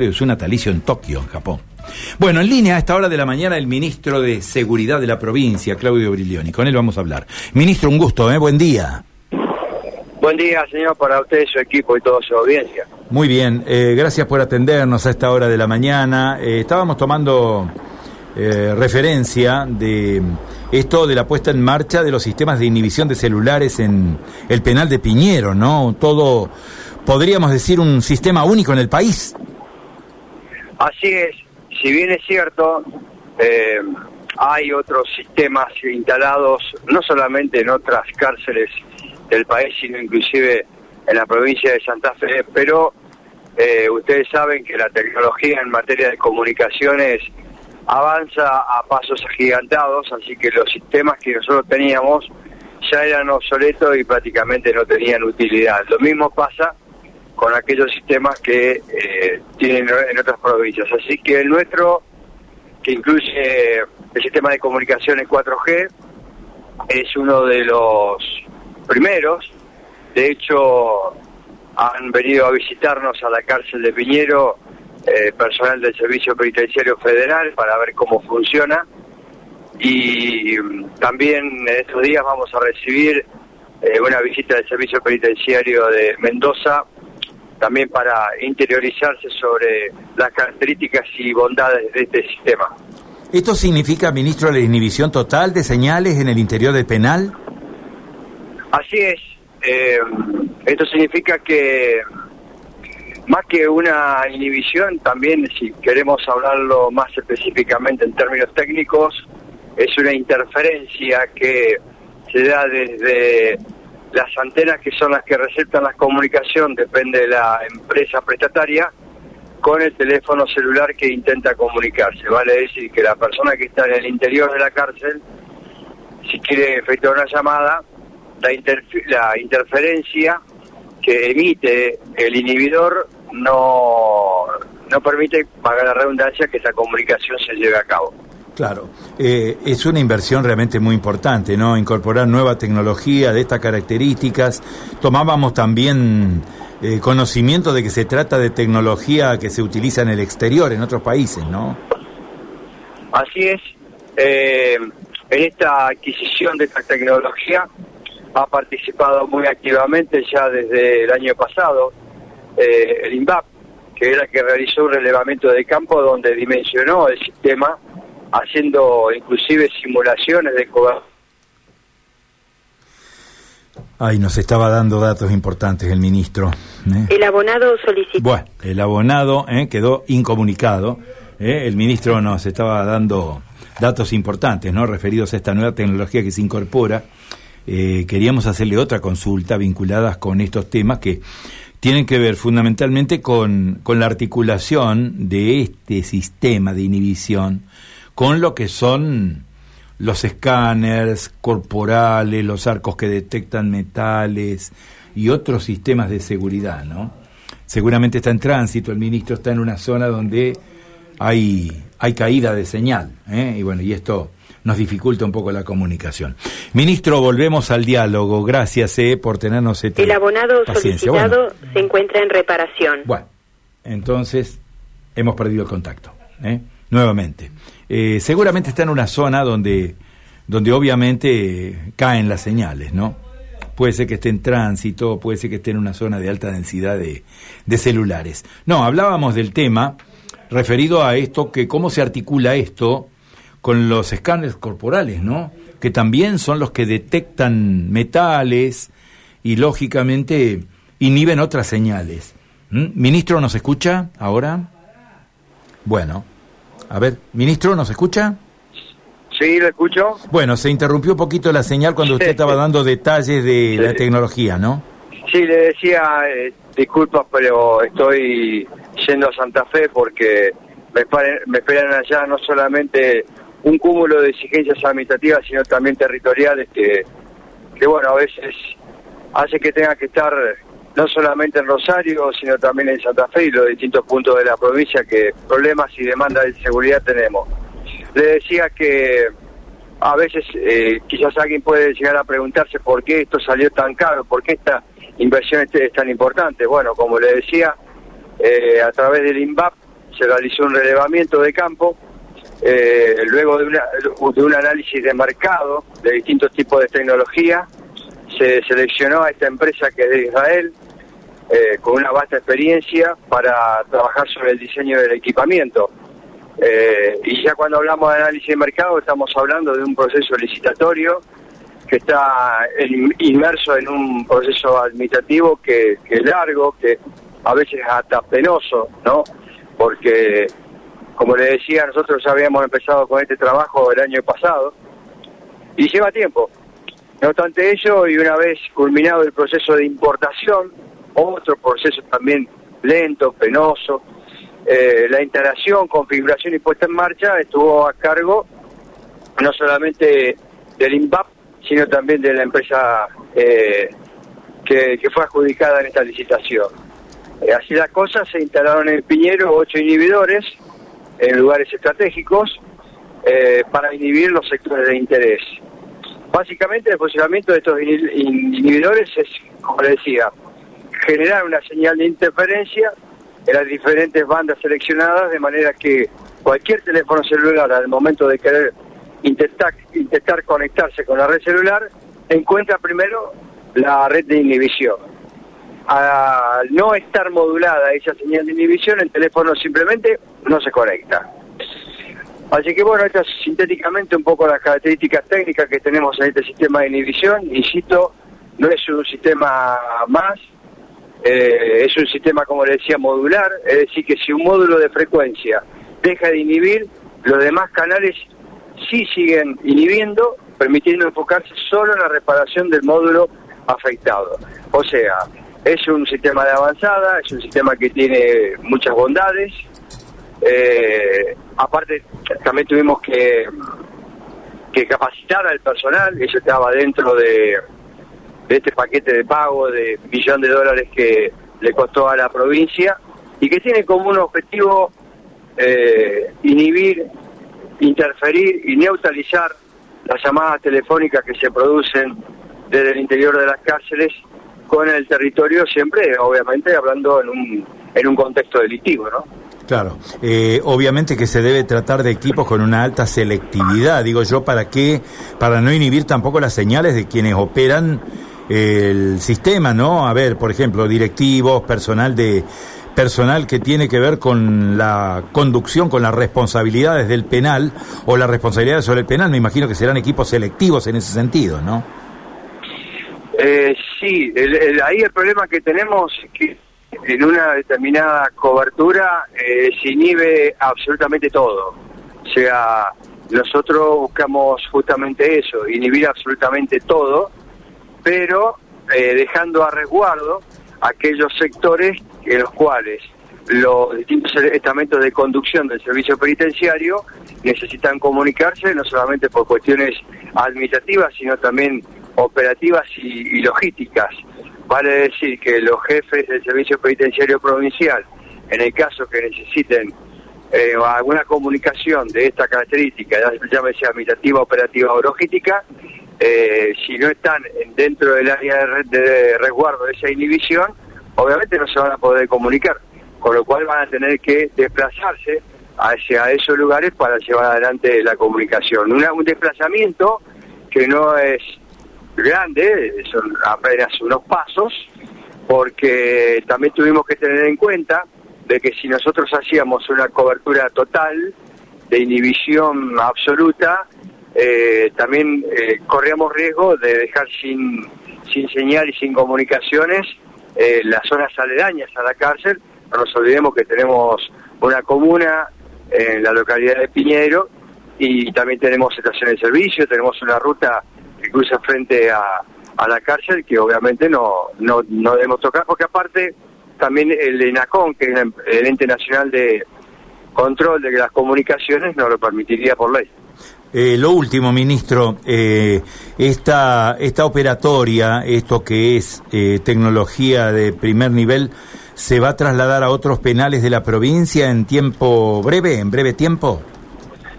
de su natalicio en Tokio, en Japón. Bueno, en línea a esta hora de la mañana el ministro de Seguridad de la provincia, Claudio Brilioni. Con él vamos a hablar. Ministro, un gusto, ¿eh? Buen día. Buen día, señor, para usted, su equipo y toda su audiencia. Muy bien, eh, gracias por atendernos a esta hora de la mañana. Eh, estábamos tomando eh, referencia de esto de la puesta en marcha de los sistemas de inhibición de celulares en el penal de Piñero, ¿no? Todo, podríamos decir, un sistema único en el país. Así es, si bien es cierto, eh, hay otros sistemas instalados no solamente en otras cárceles del país, sino inclusive en la provincia de Santa Fe, pero eh, ustedes saben que la tecnología en materia de comunicaciones avanza a pasos agigantados, así que los sistemas que nosotros teníamos ya eran obsoletos y prácticamente no tenían utilidad. Lo mismo pasa con aquellos sistemas que eh, tienen en otras provincias. Así que el nuestro, que incluye el sistema de comunicaciones 4G, es uno de los primeros. De hecho, han venido a visitarnos a la cárcel de Piñero eh, personal del Servicio Penitenciario Federal para ver cómo funciona. Y mm, también en estos días vamos a recibir eh, una visita del Servicio Penitenciario de Mendoza también para interiorizarse sobre las características y bondades de este sistema. ¿Esto significa, ministro, la inhibición total de señales en el interior del penal? Así es. Eh, esto significa que más que una inhibición, también si queremos hablarlo más específicamente en términos técnicos, es una interferencia que se da desde las antenas que son las que receptan la comunicación, depende de la empresa prestataria, con el teléfono celular que intenta comunicarse. Vale decir que la persona que está en el interior de la cárcel, si quiere efectuar una llamada, la, la interferencia que emite el inhibidor no, no permite, pagar la redundancia, que esa comunicación se lleve a cabo. Claro, eh, es una inversión realmente muy importante, ¿no? Incorporar nueva tecnología de estas características. Tomábamos también eh, conocimiento de que se trata de tecnología que se utiliza en el exterior, en otros países, ¿no? Así es. Eh, en esta adquisición de esta tecnología ha participado muy activamente ya desde el año pasado el INVAP, que era el que realizó un relevamiento de campo donde dimensionó el sistema haciendo inclusive simulaciones de cobertura. Ay, nos estaba dando datos importantes el ministro. ¿eh? El abonado solicitó. Bueno, el abonado ¿eh? quedó incomunicado. ¿eh? El ministro nos estaba dando datos importantes, ¿no? Referidos a esta nueva tecnología que se incorpora. queríamos hacerle otra consulta vinculadas con estos temas que tienen que ver fundamentalmente con, con la articulación de este sistema de inhibición con lo que son los escáneres corporales, los arcos que detectan metales y otros sistemas de seguridad, ¿no? Seguramente está en tránsito, el ministro está en una zona donde hay, hay caída de señal, ¿eh? y bueno, y esto nos dificulta un poco la comunicación. Ministro, volvemos al diálogo. Gracias eh, por tenernos este El abonado solicitado se encuentra en reparación. Bueno, entonces hemos perdido el contacto. ¿eh? Nuevamente. Eh, seguramente está en una zona donde, donde obviamente caen las señales, ¿no? Puede ser que esté en tránsito, puede ser que esté en una zona de alta densidad de, celulares. No, hablábamos del tema referido a esto, que cómo se articula esto con los escáneres corporales, ¿no? Que también son los que detectan metales y lógicamente inhiben otras señales. ¿Mm? Ministro, ¿nos escucha ahora? Bueno, a ver, ministro, ¿nos escucha? Sí, lo escucho. Bueno, se interrumpió un poquito la señal cuando usted estaba dando detalles de la tecnología, ¿no? Sí, le decía, eh, disculpas, pero estoy yendo a Santa Fe porque me, me esperan allá no solamente un cúmulo de exigencias administrativas, sino también territoriales que, que bueno, a veces hace que tenga que estar no solamente en Rosario, sino también en Santa Fe y los distintos puntos de la provincia que problemas y demandas de seguridad tenemos. Le decía que a veces eh, quizás alguien puede llegar a preguntarse por qué esto salió tan caro, por qué esta inversión es tan importante. Bueno, como le decía, eh, a través del INVAP se realizó un relevamiento de campo, eh, luego de, de un análisis de mercado de distintos tipos de tecnología, se seleccionó a esta empresa que es de Israel, eh, con una vasta experiencia para trabajar sobre el diseño del equipamiento. Eh, y ya cuando hablamos de análisis de mercado estamos hablando de un proceso licitatorio que está inmerso en un proceso administrativo que, es largo, que a veces es hasta penoso, ¿no? Porque, como le decía, nosotros ya habíamos empezado con este trabajo el año pasado y lleva tiempo. No obstante ello, y una vez culminado el proceso de importación, otro proceso también lento, penoso. Eh, la instalación, configuración y puesta en marcha estuvo a cargo no solamente del INVAP, sino también de la empresa eh, que, fue adjudicada en esta licitación. Eh, así las cosas, se instalaron en Piñero ocho inhibidores en lugares estratégicos para inhibir los sectores de interés. Básicamente el funcionamiento de estos inhibidores es, como le decía, generar una señal de interferencia en las diferentes bandas seleccionadas, de manera que cualquier teléfono celular al momento de querer intentar, intentar conectarse con la red celular, encuentra primero la red de inhibición. Al no estar modulada esa señal de inhibición, el teléfono simplemente no se conecta. Así que bueno, estas sintéticamente un poco las características técnicas que tenemos en este sistema de inhibición. Insisto, no es un sistema más, eh, es un sistema, como le decía, modular, es decir, que si un módulo de frecuencia deja de inhibir, los demás canales sí siguen inhibiendo, permitiendo enfocarse solo en la reparación del módulo afectado. O sea, es un sistema de avanzada, es un sistema que tiene muchas bondades. Eh, aparte, también tuvimos que, que capacitar al personal, eso estaba dentro de, de este paquete de pago de millón de dólares que le costó a la provincia y que tiene como un objetivo eh, inhibir, interferir y neutralizar las llamadas telefónicas que se producen desde el interior de las cárceles con el territorio, siempre obviamente hablando en un, en un contexto delictivo, ¿no? Claro, eh, obviamente que se debe tratar de equipos con una alta selectividad, digo yo, ¿para qué? Para no inhibir tampoco las señales de quienes operan el sistema, ¿no? A ver, por ejemplo, directivos, personal de personal que tiene que ver con la conducción, con las responsabilidades del penal o las responsabilidades sobre el penal, me imagino que serán equipos selectivos en ese sentido, ¿no? Eh, sí, ahí el problema que tenemos es que en una determinada cobertura eh, se inhibe absolutamente todo. O sea, nosotros buscamos justamente eso, inhibir absolutamente todo pero eh, dejando a resguardo aquellos sectores en los cuales los distintos estamentos de conducción del servicio penitenciario necesitan comunicarse no solamente por cuestiones administrativas, sino también operativas y, logísticas. Vale decir que los jefes del servicio penitenciario provincial, en el caso que necesiten eh, alguna comunicación de esta característica, llámese administrativa, operativa o logística, eh, si no están dentro del área de, resguardo de esa inhibición, obviamente no se van a poder comunicar, con lo cual van a tener que desplazarse hacia esos lugares para llevar adelante la comunicación. un desplazamiento que no es grande, son apenas unos pasos, porque también tuvimos que tener en cuenta de que si nosotros hacíamos una cobertura total de inhibición absoluta, eh, también eh, corríamos riesgo de dejar sin, sin señal y sin comunicaciones eh, las zonas aledañas a la cárcel. No nos olvidemos que tenemos una comuna en la localidad de Piñero y también tenemos estaciones de servicio, tenemos una ruta que cruza frente a, a la cárcel que obviamente no, no, no debemos tocar porque aparte también el ENACON, que es el ente nacional de control de las comunicaciones, no lo permitiría por ley. Eh, lo último, ministro, eh, esta, esta operatoria, esto que es eh, tecnología de primer nivel, ¿se va a trasladar a otros penales de la provincia en tiempo breve, en breve tiempo?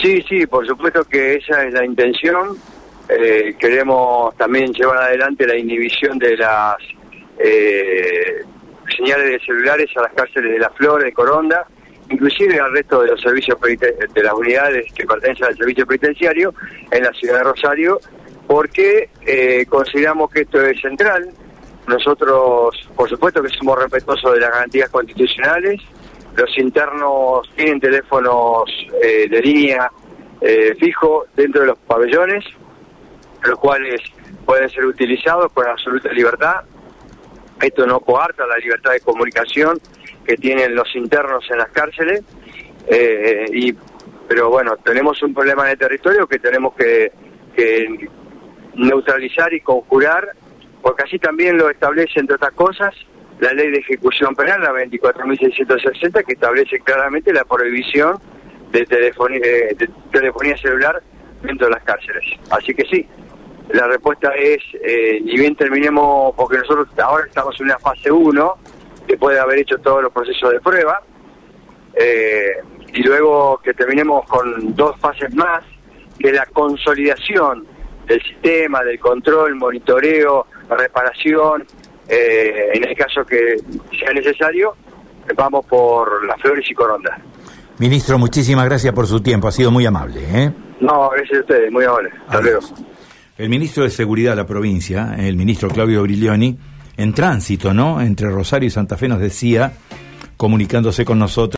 Sí, sí, por supuesto que esa es la intención. Eh, queremos también llevar adelante la inhibición de las señales de celulares a las cárceles de La Flor, de Coronda inclusive al resto de los servicios de las unidades que pertenecen al servicio penitenciario en la ciudad de Rosario, porque eh, consideramos que esto es central. Nosotros, por supuesto que somos respetuosos de las garantías constitucionales, los internos tienen teléfonos eh, de línea eh, fijo dentro de los pabellones, los cuales pueden ser utilizados con absoluta libertad. Esto no coarta la libertad de comunicación que tienen los internos en las cárceles. Eh, y Pero bueno, tenemos un problema en el territorio que tenemos que, neutralizar y conjurar, porque así también lo establece, entre otras cosas, la ley de ejecución penal, la 24.660, que establece claramente la prohibición de telefonía, de telefonía celular dentro de las cárceles. Así que sí, la respuesta es, eh, ni bien terminemos, porque nosotros ahora estamos en una fase 1, después de haber hecho todos los procesos de prueba, eh, y luego que terminemos con dos fases más, que la consolidación del sistema, del control, monitoreo, reparación, eh, en el caso que sea necesario, vamos por las flores y corondas. Ministro, muchísimas gracias por su tiempo, ha sido muy amable. ¿eh? No, gracias a ustedes, muy amable. Hasta luego. El ministro de Seguridad de la provincia, el ministro Claudio Briglioni, en tránsito, ¿no? Entre Rosario y Santa Fe nos decía, comunicándose con nosotros,